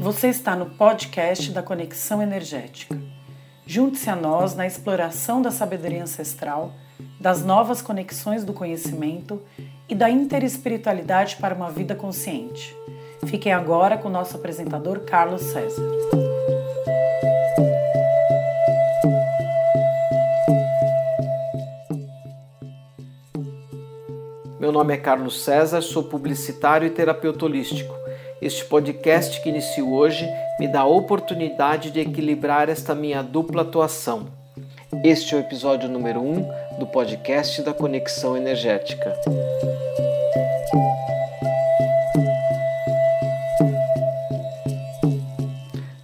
Você está no podcast da Conexão Energética. Junte-se a nós na exploração da sabedoria ancestral, das novas conexões do conhecimento e da interespiritualidade para uma vida consciente. Fiquem agora com o nosso apresentador Carlos César. Nome é Carlos César, sou publicitário e terapeuta holístico. Este podcast que inicio hoje me dá a oportunidade de equilibrar esta minha dupla atuação. Este é o episódio número 1 um do podcast da Conexão Energética.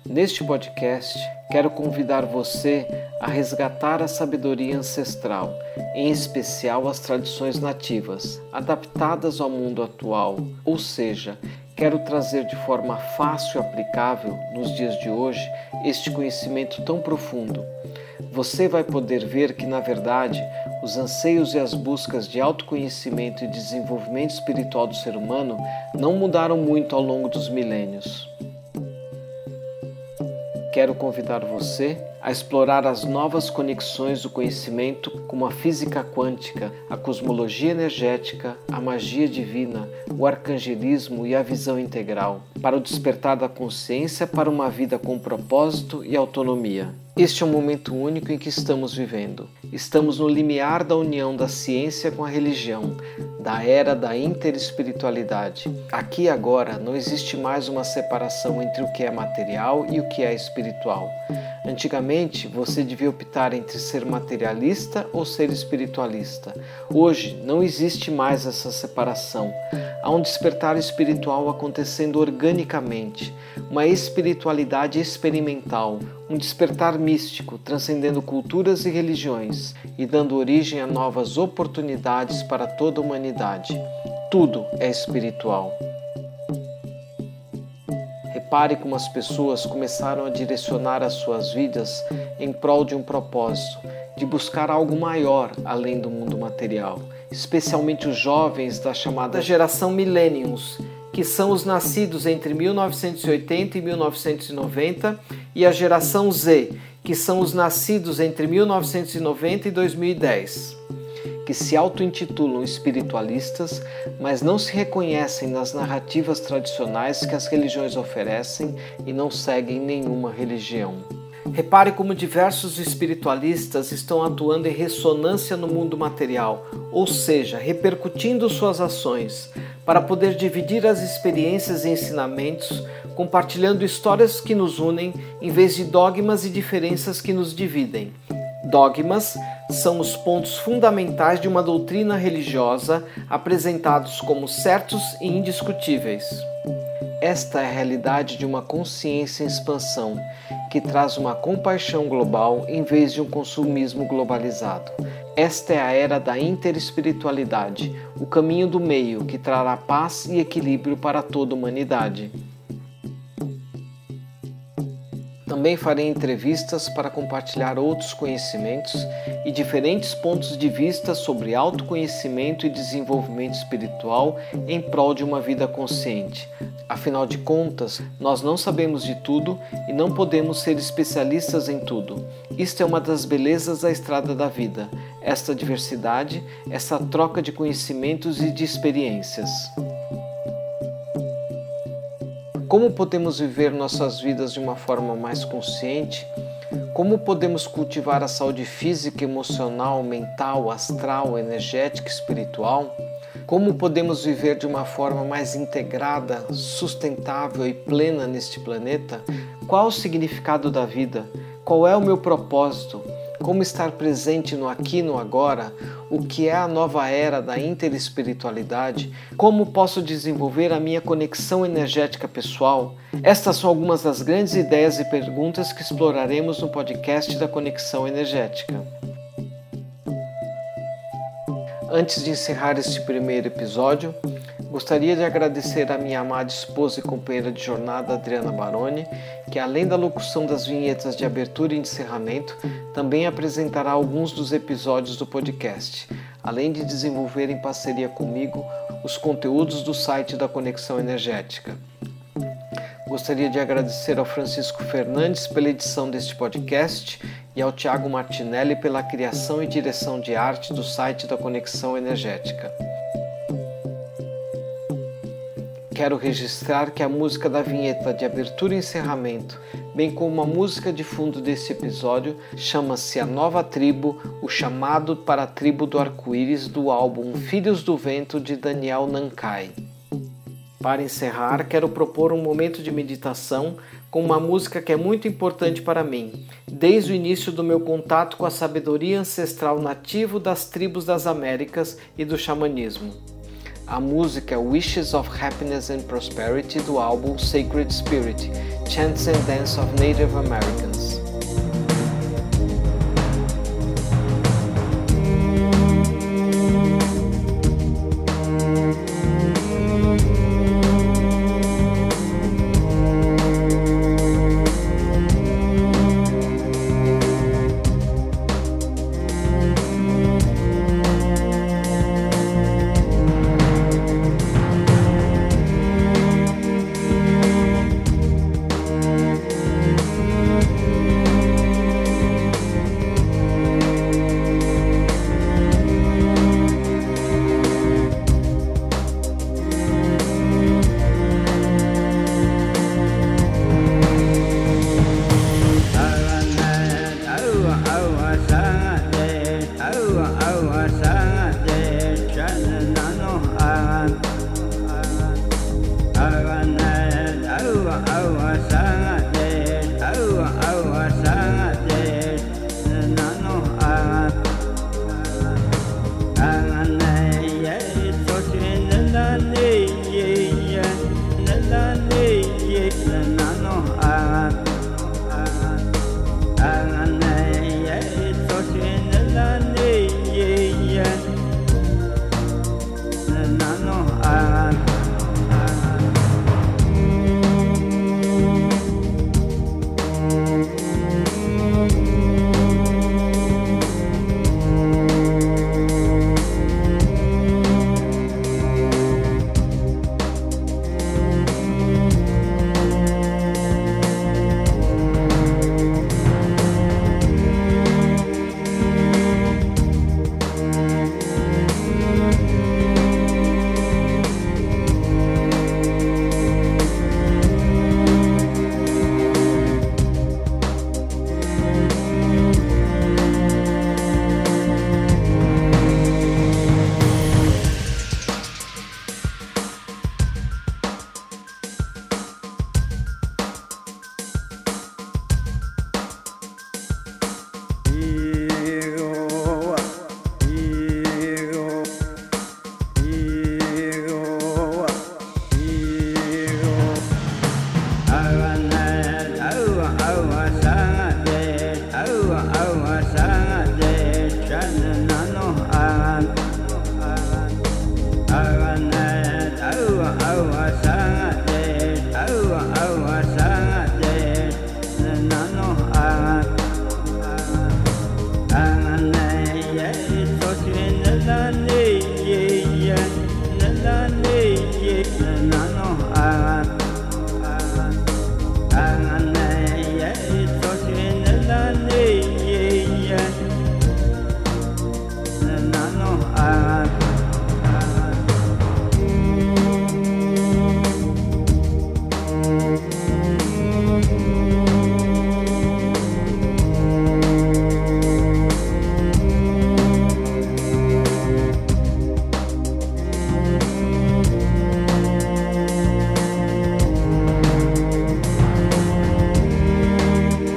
Neste podcast, quero convidar você a resgatar a sabedoria ancestral, em especial as tradições nativas, adaptadas ao mundo atual, ou seja, quero trazer de forma fácil e aplicável nos dias de hoje este conhecimento tão profundo. Você vai poder ver que, na verdade, os anseios e as buscas de autoconhecimento e desenvolvimento espiritual do ser humano não mudaram muito ao longo dos milênios. Quero convidar você a explorar as novas conexões do conhecimento como a física quântica, a cosmologia energética, a magia divina, o arcangelismo e a visão integral, para o despertar da consciência para uma vida com propósito e autonomia. Este é um momento único em que estamos vivendo. Estamos no limiar da união da ciência com a religião, da era da interespiritualidade. Aqui e agora não existe mais uma separação entre o que é material e o que é espiritual. Antigamente, você devia optar entre ser materialista ou ser espiritualista. Hoje, não existe mais essa separação. Há um despertar espiritual acontecendo organicamente, uma espiritualidade experimental, um despertar místico, transcendendo culturas e religiões e dando origem a novas oportunidades para toda a humanidade. Tudo é espiritual. Repare como as pessoas começaram a direcionar as suas vidas em prol de um propósito, de buscar algo maior além do mundo material, especialmente os jovens da chamada geração Millennials, que são os nascidos entre 1980 e 1990, e a geração Z, que são os nascidos entre 1990 e 2010 que se auto-intitulam espiritualistas, mas não se reconhecem nas narrativas tradicionais que as religiões oferecem e não seguem nenhuma religião. Repare como diversos espiritualistas estão atuando em ressonância no mundo material, ou seja, repercutindo suas ações, para poder dividir as experiências e ensinamentos, compartilhando histórias que nos unem em vez de dogmas e diferenças que nos dividem. Dogmas são os pontos fundamentais de uma doutrina religiosa apresentados como certos e indiscutíveis. Esta é a realidade de uma consciência em expansão, que traz uma compaixão global em vez de um consumismo globalizado. Esta é a era da interespiritualidade, o caminho do meio que trará paz e equilíbrio para toda a humanidade. Também farei entrevistas para compartilhar outros conhecimentos e diferentes pontos de vista sobre autoconhecimento e desenvolvimento espiritual em prol de uma vida consciente. Afinal de contas, nós não sabemos de tudo e não podemos ser especialistas em tudo. Isto é uma das belezas da estrada da vida, esta diversidade, essa troca de conhecimentos e de experiências. Como podemos viver nossas vidas de uma forma mais consciente? Como podemos cultivar a saúde física, emocional, mental, astral, energética, espiritual? Como podemos viver de uma forma mais integrada, sustentável e plena neste planeta? Qual o significado da vida? Qual é o meu propósito? Como estar presente no aqui no agora? O que é a nova era da interespiritualidade? Como posso desenvolver a minha conexão energética pessoal? Estas são algumas das grandes ideias e perguntas que exploraremos no podcast da Conexão Energética. Antes de encerrar este primeiro episódio, Gostaria de agradecer a minha amada esposa e companheira de jornada, Adriana Baroni, que além da locução das vinhetas de abertura e encerramento, também apresentará alguns dos episódios do podcast, além de desenvolver em parceria comigo os conteúdos do site da Conexão Energética. Gostaria de agradecer ao Francisco Fernandes pela edição deste podcast e ao Tiago Martinelli pela criação e direção de arte do site da Conexão Energética. Quero registrar que a música da vinheta de abertura e encerramento, bem como a música de fundo desse episódio, chama-se A Nova Tribo, o chamado para a tribo do arco-íris do álbum Filhos do Vento de Daniel Nankai. Para encerrar, quero propor um momento de meditação com uma música que é muito importante para mim, desde o início do meu contato com a sabedoria ancestral nativo das tribos das Américas e do xamanismo. A música é Wishes of Happiness and Prosperity do álbum Sacred Spirit Chants and Dance of Native Americans.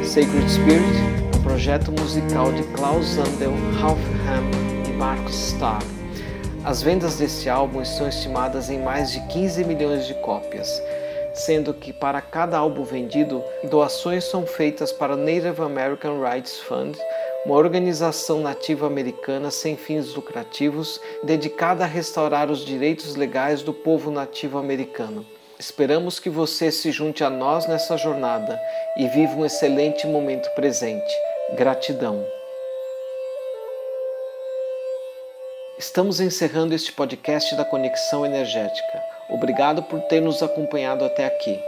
Sacred Spirit, um projeto musical de Klaus Zandel, Ralph Ham e Marcus Starr. As vendas deste álbum estão estimadas em mais de 15 milhões de cópias, sendo que para cada álbum vendido, doações são feitas para o Native American Rights Fund, uma organização nativa americana sem fins lucrativos dedicada a restaurar os direitos legais do povo nativo americano. Esperamos que você se junte a nós nessa jornada e viva um excelente momento presente. Gratidão. Estamos encerrando este podcast da Conexão Energética. Obrigado por ter nos acompanhado até aqui.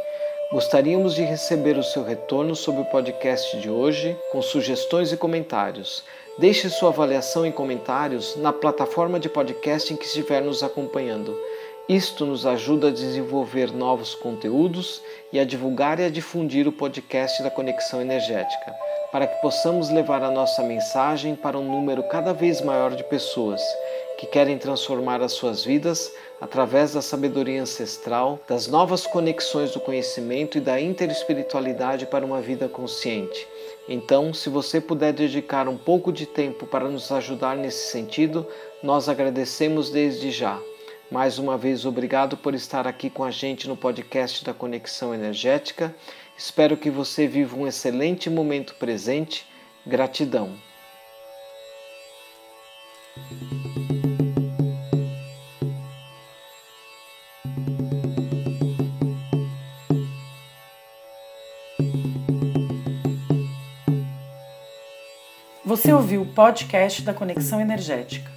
Gostaríamos de receber o seu retorno sobre o podcast de hoje, com sugestões e comentários. Deixe sua avaliação em comentários na plataforma de podcast em que estiver nos acompanhando. Isto nos ajuda a desenvolver novos conteúdos e a divulgar e a difundir o podcast da Conexão Energética, para que possamos levar a nossa mensagem para um número cada vez maior de pessoas que querem transformar as suas vidas através da sabedoria ancestral, das novas conexões do conhecimento e da interespiritualidade para uma vida consciente. Então, se você puder dedicar um pouco de tempo para nos ajudar nesse sentido, nós agradecemos desde já. Mais uma vez, obrigado por estar aqui com a gente no podcast da Conexão Energética. Espero que você viva um excelente momento presente. Gratidão. Você ouviu o podcast da Conexão Energética.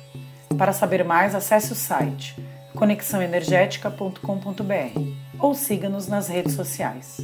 Para saber mais, acesse o site conexãoenergética.com.br ou siga-nos nas redes sociais.